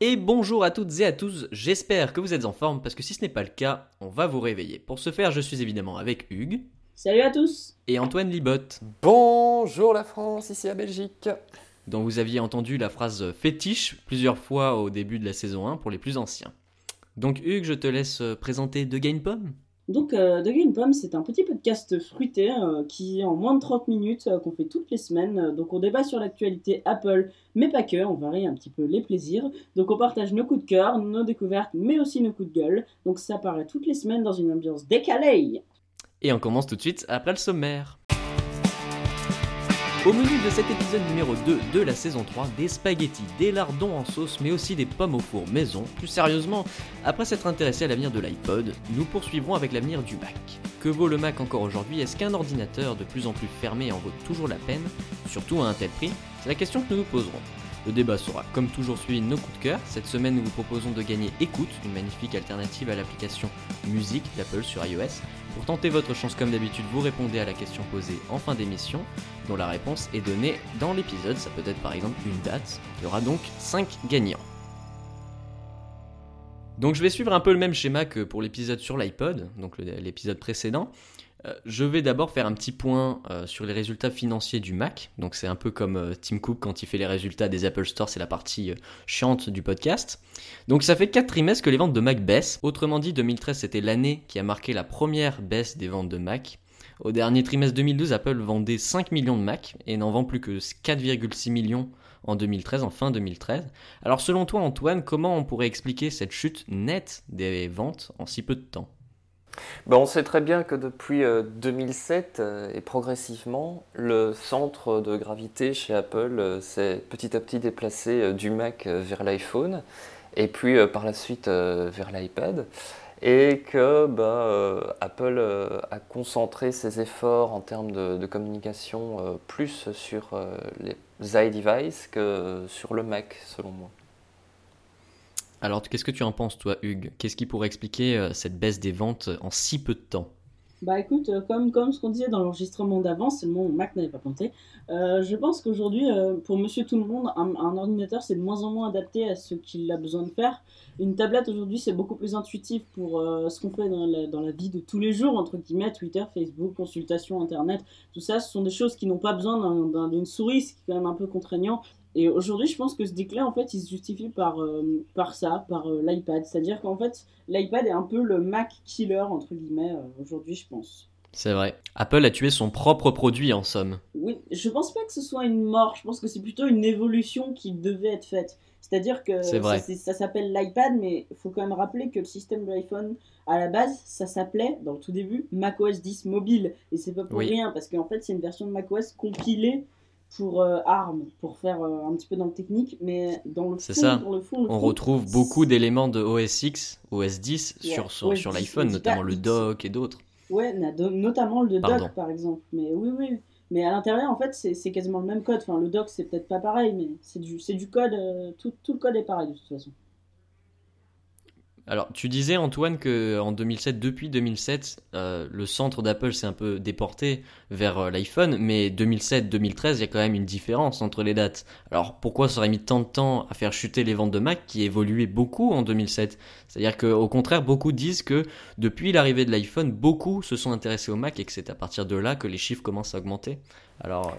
Et bonjour à toutes et à tous, j'espère que vous êtes en forme parce que si ce n'est pas le cas, on va vous réveiller. Pour ce faire, je suis évidemment avec Hugues Salut à tous et Antoine Libot, Bonjour la France, ici à Belgique. dont vous aviez entendu la phrase fétiche plusieurs fois au début de la saison 1 pour les plus anciens. Donc Hugues, je te laisse présenter The Game Pomme. Donc, euh, The Green Pomme, c'est un petit podcast fruité euh, qui est en moins de 30 minutes, euh, qu'on fait toutes les semaines. Euh, Donc, on débat sur l'actualité Apple, mais pas que, on varie un petit peu les plaisirs. Donc, on partage nos coups de cœur, nos découvertes, mais aussi nos coups de gueule. Donc, ça paraît toutes les semaines dans une ambiance décalée. Et on commence tout de suite après le sommaire. Au menu de cet épisode numéro 2 de la saison 3, des spaghettis, des lardons en sauce, mais aussi des pommes au four maison. Plus sérieusement, après s'être intéressé à l'avenir de l'iPod, nous poursuivrons avec l'avenir du Mac. Que vaut le Mac encore aujourd'hui? Est-ce qu'un ordinateur de plus en plus fermé en vaut toujours la peine? Surtout à un tel prix? C'est la question que nous nous poserons. Le débat sera comme toujours suivi de nos coups de cœur. Cette semaine, nous vous proposons de gagner Écoute, une magnifique alternative à l'application Musique d'Apple sur iOS. Pour tenter votre chance comme d'habitude, vous répondez à la question posée en fin d'émission, dont la réponse est donnée dans l'épisode. Ça peut être par exemple une date. Il y aura donc 5 gagnants. Donc je vais suivre un peu le même schéma que pour l'épisode sur l'iPod, donc l'épisode précédent. Euh, je vais d'abord faire un petit point euh, sur les résultats financiers du Mac. Donc c'est un peu comme euh, Tim Cook quand il fait les résultats des Apple Store, c'est la partie chiante du podcast. Donc ça fait 4 trimestres que les ventes de Mac baissent. Autrement dit, 2013 c'était l'année qui a marqué la première baisse des ventes de Mac. Au dernier trimestre 2012, Apple vendait 5 millions de Mac et n'en vend plus que 4,6 millions en 2013, en fin 2013. Alors selon toi Antoine, comment on pourrait expliquer cette chute nette des ventes en si peu de temps? Ben, on sait très bien que depuis euh, 2007 euh, et progressivement, le centre de gravité chez Apple euh, s'est petit à petit déplacé euh, du Mac euh, vers l'iPhone et puis euh, par la suite euh, vers l'iPad. Et que ben, euh, Apple euh, a concentré ses efforts en termes de, de communication euh, plus sur euh, les iDevices que sur le Mac, selon moi. Alors qu'est-ce que tu en penses toi Hugues? Qu'est-ce qui pourrait expliquer euh, cette baisse des ventes en si peu de temps? Bah écoute, euh, comme, comme ce qu'on disait dans l'enregistrement d'avant, c'est le moment où Mac n'avait pas compté. euh, je pense qu'aujourd'hui, euh, pour monsieur tout le monde, un, ordinateur c'est de moins en moins adapté à ce qu'il a besoin de faire. Une tablette aujourd'hui c'est beaucoup plus intuitif pour euh, ce qu'on fait dans la, dans la vie de tous les jours, entre guillemets, Twitter, Facebook, consultation, Internet, tout ça, ce sont des choses qui n'ont pas besoin d'un- d'un- d'une souris, ce qui est quand même un peu contraignant. Et aujourd'hui, je pense que ce déclin, en fait, il se justifie par, euh, par ça, par euh, l'iPad. C'est-à-dire qu'en fait, l'iPad est un peu le Mac killer, entre guillemets, euh, aujourd'hui, je pense. C'est vrai. Apple a tué son propre produit en somme. Oui, je pense pas que ce soit une mort, je pense que c'est plutôt une évolution qui devait être faite. C'est-à-dire que ça, s'appelle l'iPad, mais il faut quand même rappeler que le système de l'iPhone, à la base, ça s'appelait, dans le tout début, macOS 10 mobile. Et c'est pas pour Oui. rien, parce qu'en fait, c'est une version de macOS compilée pour euh, ARM, pour faire euh, un petit peu dans le technique, mais dans le fond, C'est ça. dans le fond, le On fond, retrouve beaucoup d'éléments de OS X, OS 10 Ouais, sur, sur 10, l'iPhone, notamment le dock et d'autres. Ouais, notamment le Pardon. doc par exemple. Mais oui, oui. Mais à l'intérieur, en fait, c'est quasiment le même code. Enfin, le doc, c'est peut-être pas pareil, mais c'est du, du code. euh, tout, tout le code est pareil de toute façon. Alors, tu disais Antoine que en 2007, depuis 2007, euh, le centre d'Apple s'est un peu déporté vers euh, l'iPhone, mais 2007-2013, il y a quand même une différence entre les dates. Alors, pourquoi ça aurait mis tant de temps à faire chuter les ventes de Mac qui évoluaient beaucoup en 2007 C'est-à-dire qu'au contraire, beaucoup disent que depuis l'arrivée de l'iPhone, beaucoup se sont intéressés au Mac et que c'est à partir de là que les chiffres commencent à augmenter. Alors,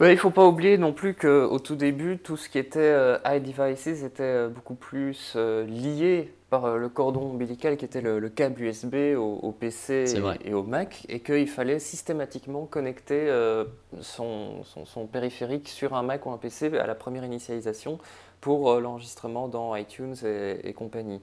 euh, il faut pas oublier non plus qu'au tout début, tout ce qui était iDevices était beaucoup plus lié par euh, le cordon ombilical qui était le, le câble USB au, au PC et, au Mac, et qu'il fallait systématiquement connecter euh, son, son- son périphérique sur un Mac ou un PC à la première initialisation pour euh, l'enregistrement dans iTunes et, et compagnie.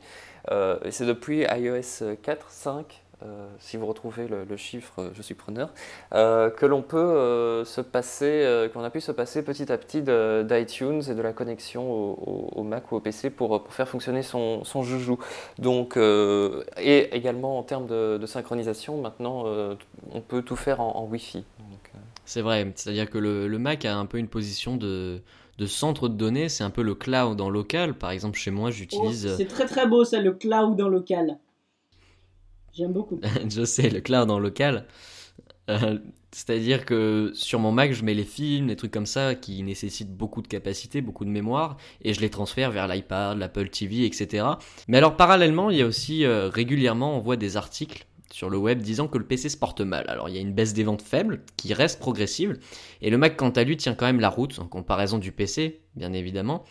Euh, c'est depuis iOS 4, 5, euh, si vous retrouvez le, le chiffre, euh, je suis preneur, euh, que l'on peut euh, se passer, euh, qu'on a pu se passer petit à petit d'iTunes et de la connexion au, au- au Mac ou au PC pour, pour faire fonctionner son, son joujou. Donc, euh, et également en termes de, de synchronisation, maintenant, euh, on peut tout faire en, en Wi-Fi. Euh, C'est vrai, c'est-à-dire que le, le Mac a un peu une position de, de centre de données, c'est un peu le cloud en local. Par exemple, chez moi, Oh, j'utilise, euh, c'est très très beau ça, le cloud en local. J'aime beaucoup. je sais, le cloud en local. Euh, C'est-à-dire que sur mon Mac, je mets les films, des trucs comme ça qui nécessitent beaucoup de capacité, beaucoup de mémoire, et je les transfère vers l'iPad, l'Apple TV, etc. Mais alors parallèlement, il y a aussi euh, régulièrement, on voit des articles sur le web disant que le PC se porte mal. Alors il y a une baisse des ventes faible qui reste progressive, et le Mac quant à lui tient quand même la route en comparaison du PC, bien évidemment.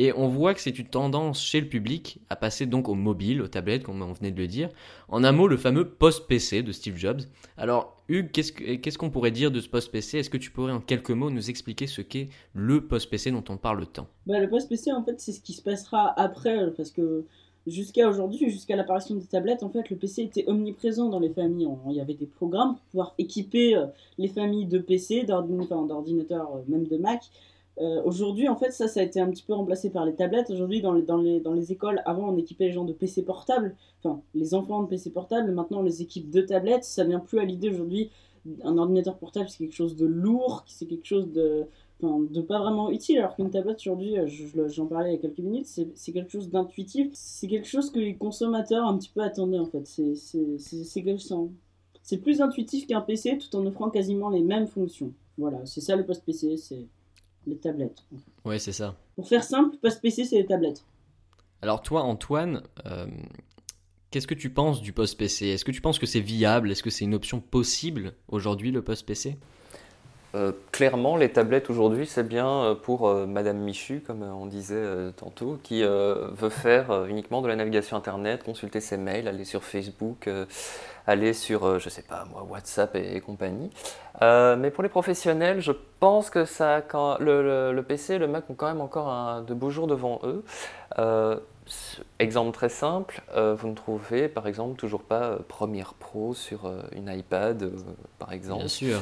Et on voit que c'est une tendance chez le public à passer donc au mobile, aux tablettes, comme on venait de le dire. En un mot, le fameux post-PC de Steve Jobs. Alors, Hugues, qu'est-ce qu'on pourrait dire de ce post-PC Est-ce que tu pourrais en quelques mots nous expliquer ce qu'est le post-PC dont on parle tant? Bah, Le post-PC, en fait, c'est ce qui se passera après, parce que jusqu'à aujourd'hui, jusqu'à l'apparition des tablettes, en fait, le PC était omniprésent dans les familles. Il y avait des programmes pour pouvoir équiper euh, les familles de PC, d'ordinateurs, euh, même de Mac, euh, aujourd'hui, en fait, ça, ça a été un petit peu remplacé par les tablettes. Aujourd'hui, dans les, écoles, avant, on équipait les gens de PC portables, enfin, les enfants de PC portables. Maintenant, on les équipe de tablettes. Ça vient plus à l'idée aujourd'hui. Un ordinateur portable, c'est quelque chose de lourd, c'est quelque chose de, de pas vraiment utile. Alors qu'une tablette, aujourd'hui, j'en parlais il y a quelques minutes, c'est quelque chose d'intuitif. C'est quelque chose que les consommateurs un petit peu attendaient, en fait. C'est plus intuitif qu'un PC tout en offrant quasiment les mêmes fonctions. Voilà, c'est ça le post-PC, c'est les tablettes. Ouais, c'est ça. Pour faire simple, post-PC, c'est les tablettes. Alors toi, Antoine, euh, qu'est-ce que tu penses du post-PC Est-ce que tu penses que c'est viable? Est-ce que c'est une option possible aujourd'hui, le post-PC euh, clairement, les tablettes aujourd'hui, c'est bien euh, pour Madame Michu, comme on disait tantôt, qui veut faire uniquement de la navigation Internet, consulter ses mails, aller sur Facebook, aller sur, euh, je sais pas moi, WhatsApp et, compagnie. Euh, mais pour les professionnels, je pense que ça, quand le, PC et le Mac ont quand même encore de beaux jours devant eux. Euh, exemple très simple, vous ne trouvez par exemple toujours pas Premiere Pro sur une iPad, par exemple. Bien sûr.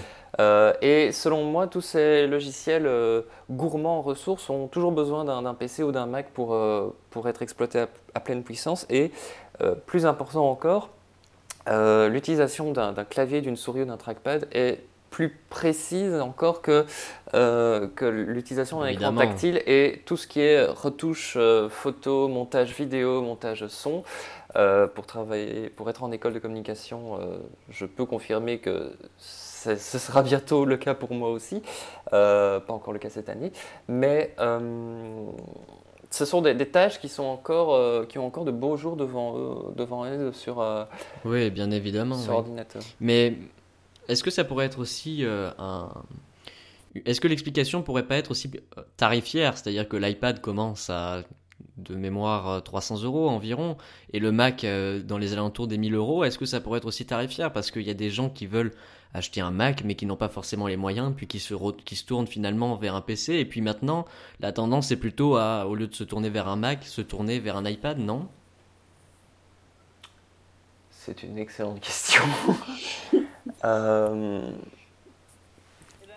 et selon moi, tous ces logiciels gourmands en ressources ont toujours besoin d'un PC ou d'un Mac pour, pour être exploités à pleine puissance. Et plus important encore, euh, l'utilisation d'un clavier, d'une souris ou d'un trackpad est plus précise encore que, euh, que l'utilisation d'un écran tactile et tout ce qui est retouche euh, photo, montage vidéo, montage son. pour travailler, pour être en école de communication, je peux confirmer que ce sera bientôt le cas pour moi aussi, pas encore le cas cette année, mais ce sont des, tâches qui, sont encore, euh, qui ont encore de beaux jours devant eux, devant elles sur, euh, oui, bien évidemment, sur ordinateur. Mais est-ce que ça pourrait être aussi euh, un... Est-ce que l'explication pourrait pas être aussi tarifière? C'est-à-dire que l'iPad commence à de mémoire 300 euros environ et le Mac dans les alentours des 1000 euros. Est-ce que ça pourrait être aussi tarifière? Parce qu'il y a des gens qui veulent acheter un Mac mais qui n'ont pas forcément les moyens, puis qui se, qui se tournent finalement vers un PC. Et puis maintenant, la tendance est plutôt à, au lieu de se tourner vers un Mac, se tourner vers un iPad, non? C'est une excellente question. Euh,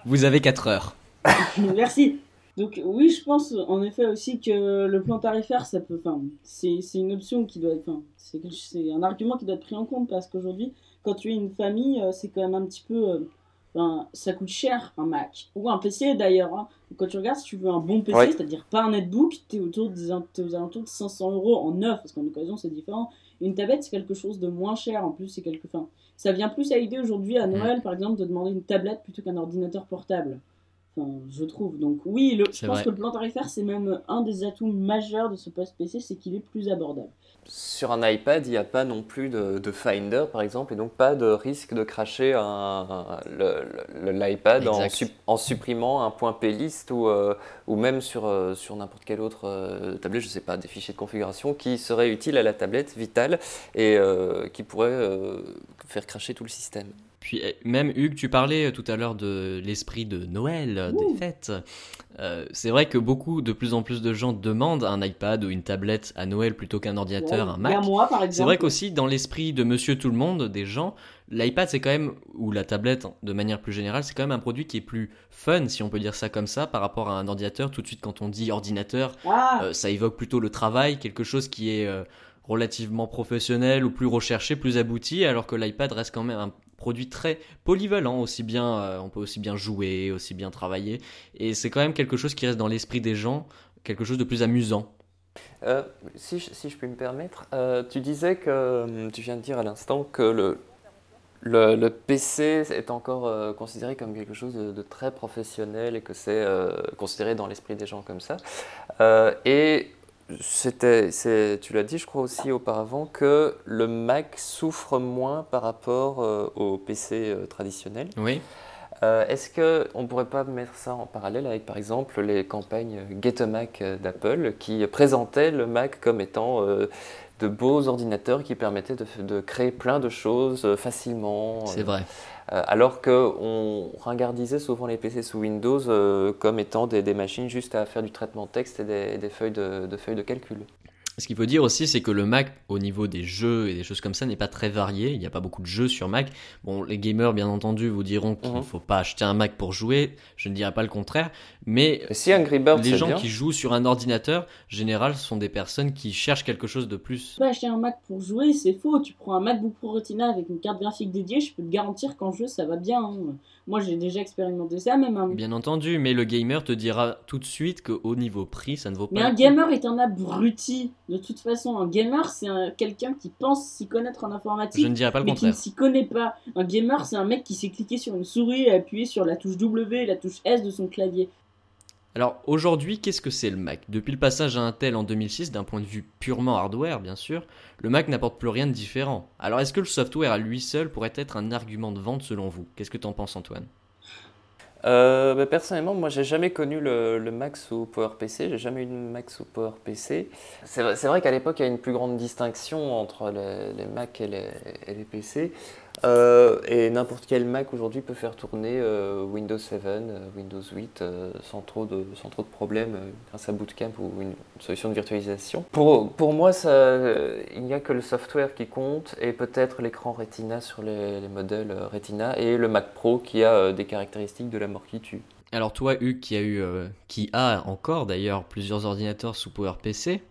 Vous avez 4 heures. Merci. Donc oui, je pense en effet aussi que le plan tarifaire, ça peut, enfin, c'est une option qui doit, enfin, c'est un argument qui doit être pris en compte parce qu'aujourd'hui, quand tu es une famille, euh, c'est quand même un petit peu. Euh, ça coûte cher un Mac ou un PC d'ailleurs. Hein. Quand tu regardes, si tu veux un bon PC, c'est-à-dire pas un netbook, tu es, autour des, aux alentours de 500 euros en neuf, parce qu'en occasion c'est différent. Une tablette, c'est quelque chose de moins cher en plus. c'est quelque... Enfin, ça vient plus à l'idée aujourd'hui à Noël, par exemple, de demander une tablette plutôt qu'un ordinateur portable. Enfin, je trouve. Donc oui, le, je pense que le plan tarifaire, c'est même un des atouts majeurs de ce post PC, c'est qu'il est plus abordable sur un iPad, il n'y a pas non plus de, Finder, par exemple, et donc pas de risque de cracher l'iPad en, supprimant un point plist ou, euh, ou même sur, euh, sur n'importe quelle autre euh, tablette, je ne sais pas, des fichiers de configuration qui seraient utiles à la tablette vitale et qui pourraient faire cracher tout le système. Puis eh, même Hugues, tu parlais euh, tout à l'heure de l'esprit de Noël, euh, des fêtes. Euh, c'est vrai que beaucoup, de plus en plus de gens demandent un iPad ou une tablette à Noël plutôt qu'un ordinateur, un Mac. C'est vrai qu'aussi dans l'esprit de Monsieur Tout le Monde, des gens, l'iPad c'est quand même ou la tablette de manière plus générale, c'est quand même un produit qui est plus fun, si on peut dire ça comme ça, par rapport à un ordinateur. Tout de suite, quand on dit ordinateur, ah. ça évoque plutôt le travail, quelque chose qui est relativement professionnel ou plus recherché, plus abouti, alors que l'iPad reste quand même un produit très polyvalent, aussi bien, euh, on peut aussi bien jouer, aussi bien travailler, et c'est quand même quelque chose qui reste dans l'esprit des gens, quelque chose de plus amusant. Euh, si, je, si, je, puis me permettre, euh, tu disais que, tu viens de dire à l'instant que le, le, PC est encore considéré comme quelque chose de, très professionnel et que c'est considéré dans l'esprit des gens comme ça. Et c'était, tu l'as dit, je crois aussi auparavant, que le Mac souffre moins par rapport au PC traditionnel. Oui. Est-ce qu'on ne pourrait pas mettre ça en parallèle avec, par exemple, les campagnes Get a Mac d'Apple qui présentaient le Mac comme étant de beaux ordinateurs qui permettaient de, créer plein de choses euh, facilement. C'est vrai. Euh, alors qu'on regardisait souvent les PC sous Windows euh, comme étant des, machines juste à faire du traitement de texte et des, feuilles, de, feuilles de calcul. Ce qu'il faut dire aussi, c'est que le Mac, au niveau des jeux et des choses comme ça, n'est pas très varié. Il n'y a pas beaucoup de jeux sur Mac. Bon, les gamers, bien entendu, vous diront qu'il ne mhm. faut pas acheter un Mac pour jouer. Je ne dirais pas le contraire. Mais si Angry Birds, les gens qui jouent sur un ordinateur, en général, sont des personnes qui cherchent quelque chose de plus. Pas acheter un Mac pour jouer, c'est faux. Tu prends un MacBook Pro Retina avec une carte graphique dédiée, je peux te garantir qu'en jeu, ça va bien. Hein. Moi, j'ai déjà expérimenté ça, même. Hein. Bien entendu, mais le gamer te dira tout de suite qu'au niveau prix, ça ne vaut pas. Mais un gamer est un abruti. De toute façon, un gamer, c'est quelqu'un qui pense s'y connaître en informatique. Je ne dirais pas le mais contraire. qui ne s'y connaît pas. Un gamer, c'est un mec qui sait cliquer sur une souris et appuyer sur la touche W et la touche S de son clavier. Alors aujourd'hui, qu'est-ce que c'est le Mac? Depuis le passage à Intel en 2006, d'un point de vue purement hardware, bien sûr, le Mac n'apporte plus rien de différent. Alors est-ce que le software à lui seul pourrait être un argument de vente selon vous? Qu'est-ce que tu en penses Antoine? Euh, bah, personnellement, moi, j'ai jamais connu le, Mac sous PowerPC. J'ai jamais eu de Mac sous PowerPC. C'est vrai, qu'à l'époque, il y a une plus grande distinction entre les, Mac et les PC. Euh, et n'importe quel Mac aujourd'hui peut faire tourner euh, Windows 7, euh, Windows 8 sans, trop de, sans trop de problèmes grâce à Bootcamp ou une solution de virtualisation. Pour, pour moi, il n'y a que le software qui compte et peut-être l'écran Retina sur les, les, modèles Retina et le Mac Pro qui a des caractéristiques de la mort qui tue. Alors toi, Hugues, qui a, qui a encore d'ailleurs plusieurs ordinateurs sous PowerPC,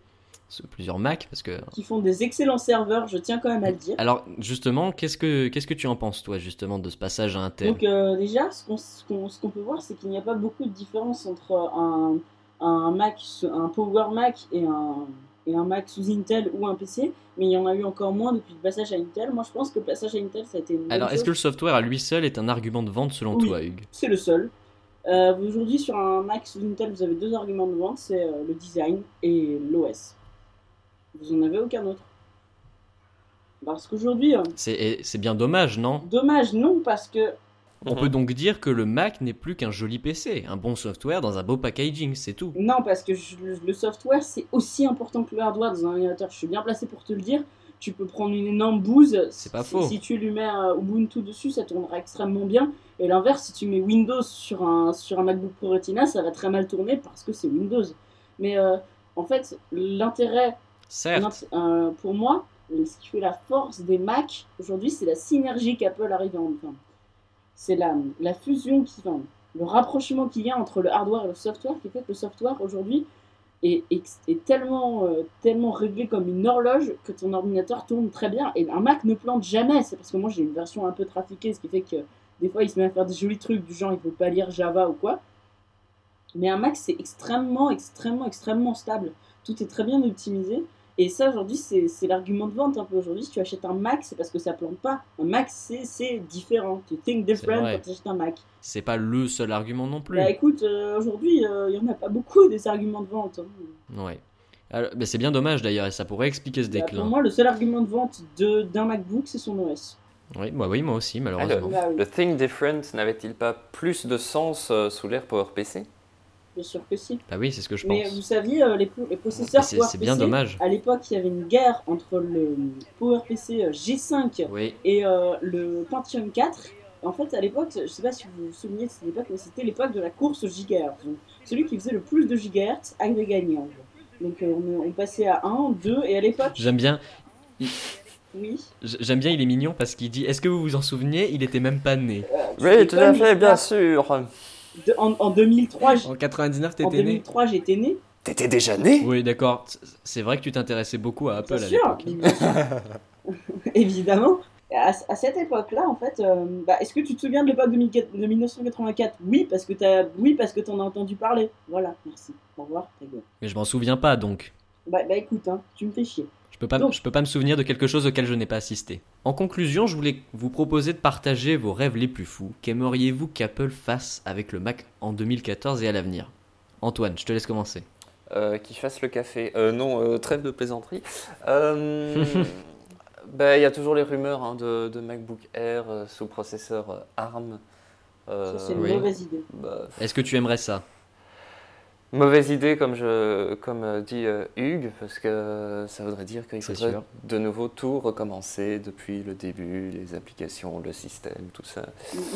plusieurs Mac parce que qui font des excellents serveurs, je tiens quand même à le dire. Alors justement, qu'est-ce que qu'est-ce que tu en penses toi justement de ce passage à Intel? Donc euh, déjà, ce qu'on peut voir, c'est qu'il n'y a pas beaucoup de différence entre un, un Mac, un Power Mac et un et un Mac sous Intel ou un PC, mais il y en a eu encore moins depuis le passage à Intel. Moi, je pense que le passage à Intel, ça a été une Alors, est-ce que le software à lui seul est un argument de vente selon toi, Hugues? C'est le seul. Euh, Aujourd'hui, sur un Mac sous Intel, vous avez deux arguments de vente, c'est euh, le design et l'OS. Vous en avez aucun autre. Parce qu'aujourd'hui. Euh, c'est bien dommage, non? Dommage, non, parce que. On peut donc dire que le Mac n'est plus qu'un joli PC, un bon software dans un beau packaging, c'est tout. Non, parce que le software, c'est aussi important que le hardware dans un ordinateur. Je suis bien placé pour te le dire. Tu peux prendre une énorme bouse. C'est pas faux. Si tu lui mets euh, Ubuntu dessus, ça tournera extrêmement bien. Et l'inverse, si tu mets Windows sur un, sur un MacBook Pro Retina, ça va très mal tourner parce que c'est Windows. Mais euh, en fait, l'intérêt Euh, pour moi, ce qui fait la force des Mac aujourd'hui, c'est la synergie qu'Apple arrive à enfin, C'est la, la fusion, qui, enfin, le rapprochement qu'il y a entre le hardware et le software qui fait que le software aujourd'hui est, est, tellement, euh, tellement réglé comme une horloge que ton ordinateur tourne très bien. Et un Mac ne plante jamais. C'est parce que moi j'ai une version un peu trafiquée, ce qui fait que des fois il se met à faire des jolis trucs du genre il ne peut pas lire Java ou quoi. Mais un Mac c'est extrêmement, extrêmement, extrêmement stable. Tout est très bien optimisé. Et ça, aujourd'hui, c'est l'argument de vente un peu. Aujourd'hui, si tu achètes un Mac, c'est parce que ça plante pas. Un Mac, c'est différent. Tu think different quand tu achètes un Mac. C'est pas le seul argument non plus. Bah écoute, euh, aujourd'hui, euh, il y en a pas beaucoup des arguments de vente. Hein. Ouais. Bah, c'est bien dommage d'ailleurs, et ça pourrait expliquer ce bah, déclin. pour moi, le seul argument de vente d'un MacBook, c'est son OS. Oui, bah oui, moi aussi, malheureusement. Ah, le, Think Different n'avait-il pas plus de sens euh, sous l'ère PowerPC Bien sûr que si. Ah oui, c'est ce que je pense. Mais vous saviez, euh, les, les, processeurs C'est bien dommage. À l'époque, il y avait une guerre entre le PowerPC euh, G5 et euh, le Pentium 4. En fait, à l'époque, je ne sais pas si vous vous souvenez de cette époque, mais c'était l'époque de la course gigahertz. celui qui faisait le plus de gigahertz avait gagné. Donc on, on, passait à 1, 2, et à l'époque... J'aime bien... Oui. J'aime bien, il est mignon parce qu'il dit Est-ce que vous vous en souvenez Il était même pas né. oui, tout à fait, bien sûr en, 2003. En 99, t'étais né. En 2003, j'étais né. T'étais déjà né? Oui, d'accord. C'est vrai que tu t'intéressais beaucoup à Apple à l'époque. Évidemment. À, cette époque-là, en fait, euh, bah, est-ce que tu te souviens de l'époque de, 1984 Oui, parce que t'as, oui, parce que t'en as entendu parler. Voilà, merci. Au revoir, Mais je m'en souviens pas, donc. Bah, bah écoute, hein, tu me fais chier. Je peux pas, je peux pas me souvenir de quelque chose auquel je n'ai pas assisté. En conclusion, je voulais vous proposer de partager vos rêves les plus fous. Qu'aimeriez-vous qu'Apple fasse avec le Mac en 2014 et à l'avenir? Antoine, je te laisse commencer. Euh, qui fasse le café. Euh, non, euh, trêve de plaisanterie. Ben, il y a toujours les rumeurs hein, de, MacBook Air sous processeur ARM. ça, c'est une mauvaise idée. Bah, Est-ce que tu aimerais ça? Mauvaise idée, comme, je, comme dit Hugues, parce que ça voudrait dire qu'il faudrait de nouveau tout recommencer depuis le début, les applications, le système, tout ça.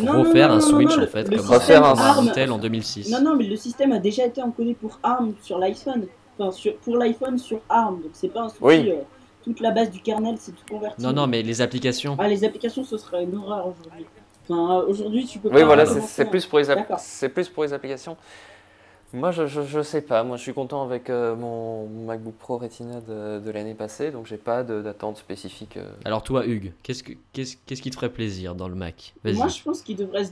refaire un switch en fait, comme refaire un Intel en 2006. Non, non, mais le système a déjà été encodé pour ARM sur l'iPhone, enfin, pour l'iPhone sur ARM, donc c'est pas un souci. Euh, toute la base du kernel, c'est tout converti. Non, non, mais les applications. Ah, les applications, ce serait une horreur aujourd'hui. Enfin, aujourd'hui, tu peux pas. Oui, voilà, c'est plus, pour les c'est plus pour les applications. Moi, je, je, sais pas. Moi, je suis content avec euh, mon MacBook Pro Retina de, l'année passée, donc j'ai pas d'attente spécifique. Euh. Alors toi, Hugues, qu'est-ce, que, qu'est-ce, qu'est-ce qui te ferait plaisir dans le Mac Moi, je pense qu'il devrait, se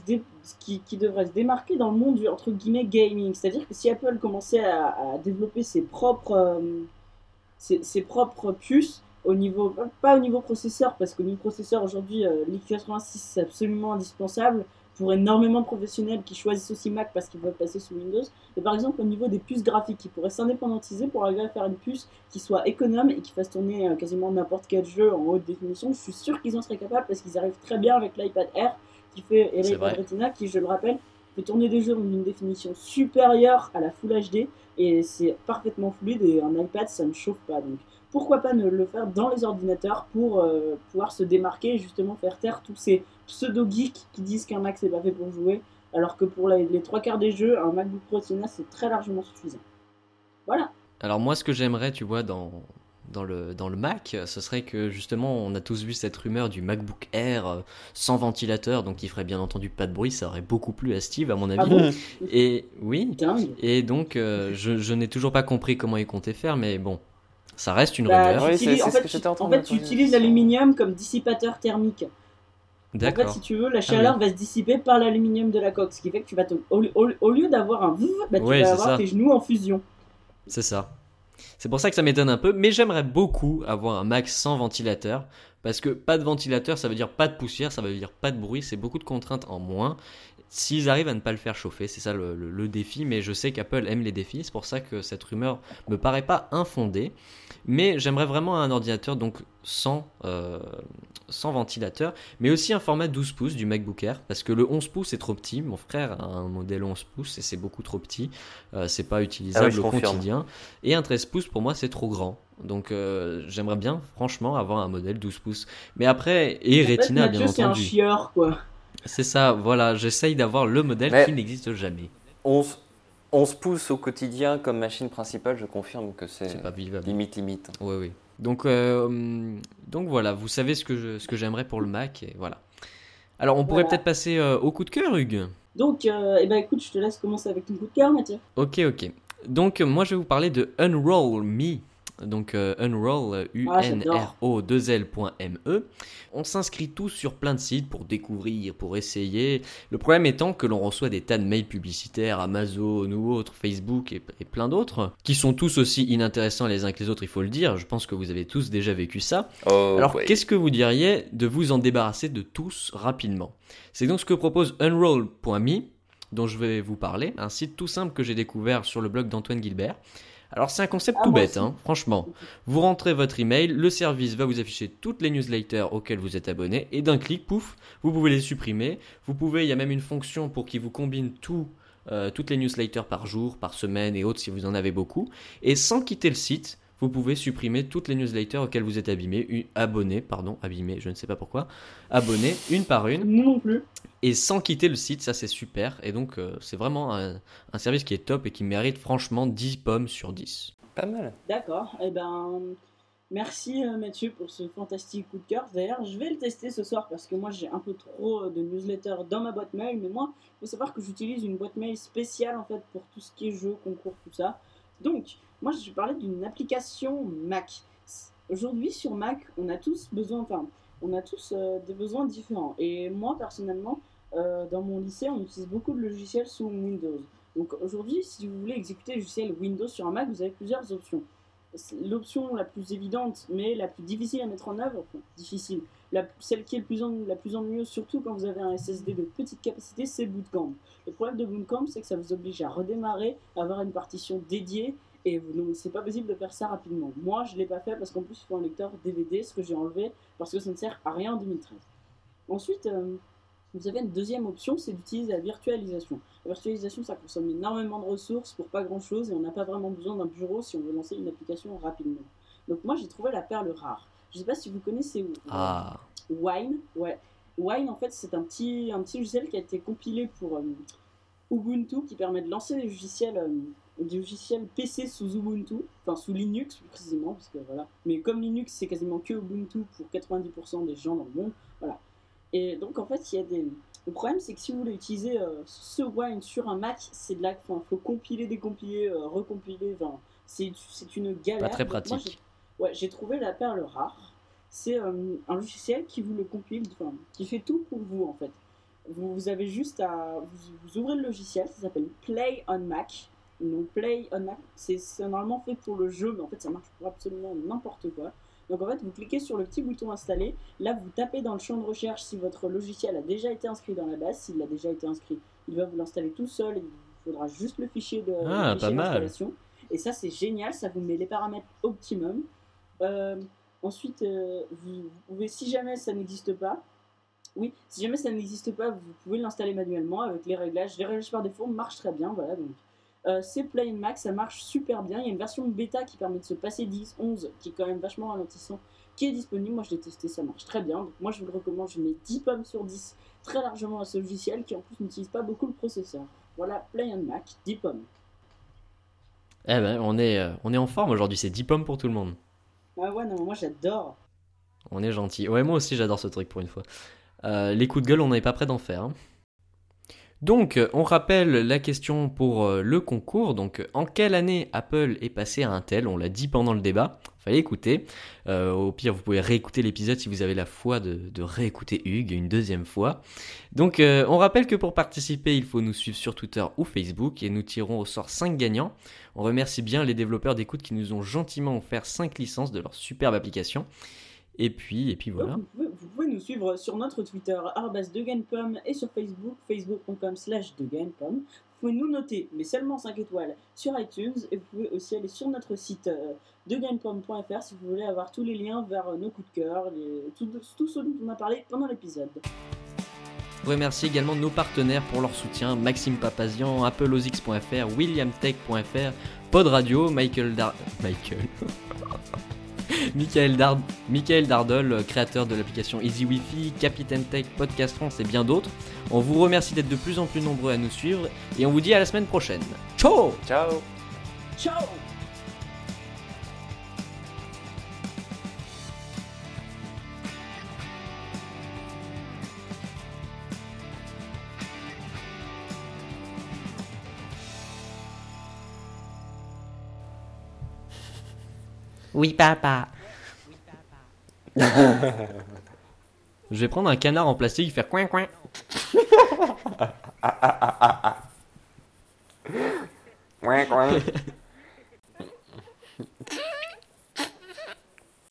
qui, devrait se démarquer dans le monde du entre guillemets gaming. C'est-à-dire que si Apple commençait à, développer ses propres, euh, ses, propres puces, au niveau, pas au niveau processeur, parce qu'au niveau processeur aujourd'hui, l'I86 c'est absolument indispensable pour énormément de professionnels qui choisissent aussi Mac parce qu'ils veulent passer sous Windows. Et par exemple, au niveau des puces graphiques, ils pourraient s'indépendantiser pour arriver à faire une puce qui soit économe et qui fasse tourner euh, quasiment n'importe quel jeu en haute définition. Je suis sûr qu'ils en seraient capables parce qu'ils arrivent très bien avec l'iPad Air qui fait et l'iPad Retina qui, je le rappelle, peut tourner des jeux dans une définition supérieure à la Full HD et c'est parfaitement fluide et un iPad ça ne chauffe pas. Donc pourquoi pas ne le faire dans les ordinateurs pour euh, pouvoir se démarquer et justement faire taire tous ces pseudo-geeks qui disent qu'un Mac c'est pas fait pour jouer, alors que pour les, trois quarts des jeux, un MacBook Pro Retina c'est très largement suffisant. Voilà. Alors moi ce que j'aimerais, tu vois, dans, dans le, dans le Mac, ce serait que justement on a tous vu cette rumeur du MacBook Air euh, sans ventilateur, donc qui ferait bien entendu pas de bruit, ça aurait beaucoup plu à Steve à mon avis. Ah et oui, et donc euh, je, je n'ai toujours pas compris comment il comptait faire, mais bon, ça reste une bah, rumeur. en fait, tu, utilises l'aluminium comme dissipateur thermique. D'accord. En fait, si tu veux, la ah chaleur va se dissiper par l'aluminium de la coque, ce qui fait que tu vas te... au, lieu d'avoir un bah, tu vas avoir tes genoux en fusion. C'est ça. C'est pour ça que ça m'étonne un peu, mais j'aimerais beaucoup avoir un Mac sans ventilateur, parce que pas de ventilateur, ça veut dire pas de poussière, ça veut dire pas de bruit, c'est beaucoup de contraintes en moins. S'ils arrivent à ne pas le faire chauffer, c'est ça le, défi, mais je sais qu'Apple aime les défis, c'est pour ça que cette rumeur me paraît pas infondée. Mais j'aimerais vraiment un ordinateur donc sans, euh, sans ventilateur, mais aussi un format 12 pouces du MacBook Air, parce que le 11 pouces est trop petit. Mon frère a un modèle 11 pouces et c'est beaucoup trop petit. Euh, c'est pas utilisable ah au quotidien. Et un 13 pouces pour moi c'est trop grand. Donc euh, j'aimerais bien franchement avoir un modèle 12 pouces. Mais après, et Retina bien entendu. C'est un chieur quoi. C'est ça, voilà, j'essaye d'avoir le modèle qui n'existe jamais. 11, 11 pouces au quotidien comme machine principale, je confirme que c'est limite limite. Oui, oui. Donc, euh, donc voilà, vous savez ce que, ce que j'aimerais pour le Mac. Et voilà. Alors on pourrait peut-être passer euh, au coup de cœur, Hugues. Donc, euh, eh ben, écoute, je te laisse commencer avec ton coup de cœur, Mathieu. Ok, ok. Donc moi je vais vous parler de Unroll Me donc euh, unroll, U-N-R-O-2-L.me. Ah, on s'inscrit tous sur plein de sites pour découvrir, pour essayer. Le problème étant que l'on reçoit des tas de mails publicitaires, Amazon ou autres, Facebook et, plein d'autres, qui sont tous aussi inintéressants les uns que les autres, il faut le dire. Je pense que vous avez tous déjà vécu ça. Oh, Alors qu'est-ce que vous diriez de vous en débarrasser de tous rapidement? C'est donc ce que propose unroll.me dont je vais vous parler, un site tout simple que j'ai découvert sur le blog d'Antoine Gilbert. Alors c'est un concept ah, tout bête, hein, franchement. Vous rentrez votre email, le service va vous afficher toutes les newsletters auxquelles vous êtes abonné, et d'un clic, pouf, vous pouvez les supprimer. Vous pouvez, il y a même une fonction pour qui vous combine tout, euh, toutes les newsletters par jour, par semaine et autres si vous en avez beaucoup. Et sans quitter le site, vous pouvez supprimer toutes les newsletters auxquelles vous êtes abîmé, abonné, pardon, abîmé, je ne sais pas pourquoi, abonné une par une. Non plus et sans quitter le site, ça c'est super. Et donc euh, c'est vraiment un, service qui est top et qui mérite franchement 10 pommes sur 10. Pas mal. D'accord, et eh ben merci euh, Mathieu pour ce fantastique coup de cœur. D'ailleurs, je vais le tester ce soir parce que moi j'ai un peu trop de newsletters dans ma boîte mail, mais moi, il faut savoir que j'utilise une boîte mail spéciale en fait pour tout ce qui est jeux, concours, tout ça. Donc, moi je vais parler d'une application Mac. Aujourd'hui sur Mac, on a tous besoin, enfin, on a tous euh, des besoins différents. Et moi personnellement, euh, dans mon lycée, on utilise beaucoup de logiciels sous Windows. Donc aujourd'hui, si vous voulez exécuter le logiciel Windows sur un Mac, vous avez plusieurs options. l'option la plus évidente, mais la plus difficile à mettre en œuvre, difficile, la, celle qui est la plus ennuyeuse, surtout quand vous avez un SSD de petite capacité, c'est Bootcamp. Le problème de Bootcamp, c'est que ça vous oblige à redémarrer, à avoir une partition dédiée, et donc c'est pas possible de faire ça rapidement. Moi, je l'ai pas fait parce qu'en plus, il faut un lecteur DVD, ce que j'ai enlevé parce que ça ne sert à rien en 2013. Ensuite, euh, vous avez une deuxième option, c'est d'utiliser la virtualisation. La virtualisation, ça consomme énormément de ressources pour pas grand chose et on n'a pas vraiment besoin d'un bureau si on veut lancer une application rapidement. Donc moi, j'ai trouvé la perle rare. Je sais pas si vous connaissez ah. Wine. Ouais. Wine, en fait, c'est un petit, un petit logiciel qui a été compilé pour euh, Ubuntu qui permet de lancer des logiciels, euh, des logiciels PC sous Ubuntu, enfin sous Linux plus précisément, parce que voilà. Mais comme Linux, c'est quasiment que Ubuntu pour 90% des gens dans le monde, voilà. Et donc, en fait, il y a des. Le problème, c'est que si vous voulez utiliser euh, ce Wine sur un Mac, c'est de là qu'il faut compiler, décompiler, euh, recompiler. Enfin, c'est une galère. Pas très pratique. ouais, j'ai trouvé la perle rare. C'est euh, un logiciel qui vous le compile, enfin, qui fait tout pour vous, en fait. Vous, avez juste à. Vous, ouvrez le logiciel, ça s'appelle Play on Mac. Donc, Play on Mac, c'est normalement fait pour le jeu, mais en fait, ça marche pour absolument n'importe quoi. Donc en fait, vous cliquez sur le petit bouton installer. Là, vous tapez dans le champ de recherche si votre logiciel a déjà été inscrit dans la base. S'il a déjà été inscrit, il va vous l'installer tout seul. Il faudra juste le fichier de ah, d'installation. Et ça, c'est génial. Ça vous met les paramètres optimum. Euh, ensuite, euh, vous, pouvez, si jamais ça n'existe pas, oui, si jamais ça n'existe pas, vous pouvez l'installer manuellement avec les réglages. Les réglages par défaut marchent très bien. Voilà, donc euh, c'est Play Max, ça marche super bien. Il y a une version bêta qui permet de se passer 10, 11, qui est quand même vachement ralentissant, qui est disponible. Moi, je l'ai testé, ça marche très bien. Donc, moi, je vous le recommande. Je mets 10 pommes sur 10 très largement à ce logiciel qui, en plus, n'utilise pas beaucoup le processeur. Voilà, Play Mac, 10 pommes. Eh ben, on est, euh, on est en forme aujourd'hui. C'est 10 pommes pour tout le monde. Ah ouais, non, moi, j'adore. On est gentil. Ouais, moi aussi, j'adore ce truc pour une fois. Euh, les coups de gueule, on n'est pas prêt d'en faire. Hein. Donc, on rappelle la question pour euh, le concours. Donc, en quelle année Apple est passé à Intel? On l'a dit pendant le débat. Fallait écouter. Euh, au pire, vous pouvez réécouter l'épisode si vous avez la foi de, réécouter Hugues une deuxième fois. Donc, euh, on rappelle que pour participer, il faut nous suivre sur Twitter ou Facebook et nous tirons au sort 5 gagnants. On remercie bien les développeurs d'écoute qui nous ont gentiment offert 5 licences de leur superbe application. Et puis, et puis voilà. Vous pouvez, nous suivre sur notre Twitter, @degainpom et sur Facebook, facebook.com slash Vous pouvez nous noter, mais seulement 5 étoiles, sur iTunes. Et vous pouvez aussi aller sur notre site euh, degainpom.fr si vous voulez avoir tous les liens vers euh, nos coups de cœur, tout, tout ce dont on a parlé pendant l'épisode. Je remercie également nos partenaires pour leur soutien Maxime Papazian, AppleOSX.fr, WilliamTech.fr, Pod Radio, Michael Dar... Michael Michael, Dard Dardol, créateur de l'application Easy Wi-Fi, Capitaine Tech, Podcast France et bien d'autres. On vous remercie d'être de plus en plus nombreux à nous suivre et on vous dit à la semaine prochaine. Ciao Ciao Ciao Oui, papa. Je vais prendre un canard en plastique et faire coin coin. coin coin.